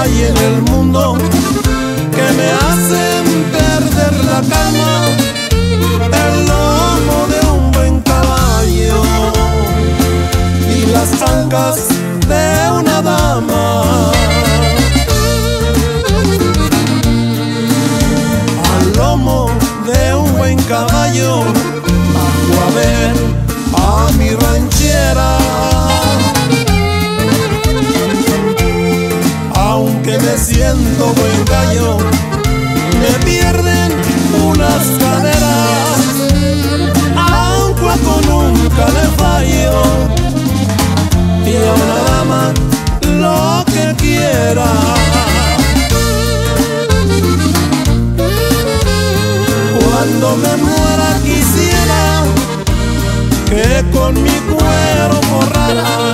hay en el mundo que me hacen perder la calma, el lomo de un buen caballo y las ancas de una dama. Al lomo de un buen caballo, a tu haber. Siento buen gallo, me pierden unas caderas. Aunque con nunca le fallo y a una dama lo que quiera. Cuando me muera quisiera que con mi cuero forraran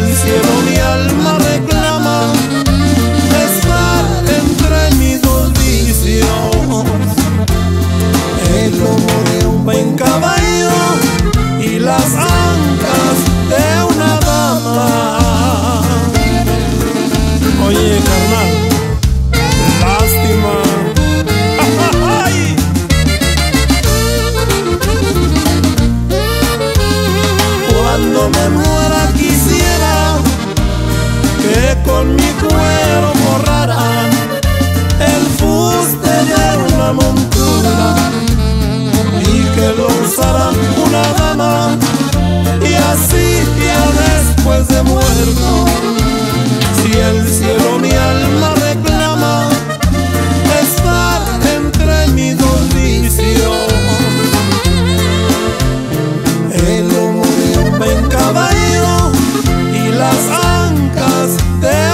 el cielo mi alma reclama estar entre mis dos vicios el lomo de un buen caballo y las ancas de una dama. Oye carnal lástima. Me fuste de una montura y que lo usara una dama y así ya después de muerto si el cielo mi alma reclama estar entre mis dos vicios. El lomo de un buen caballo y las ancas de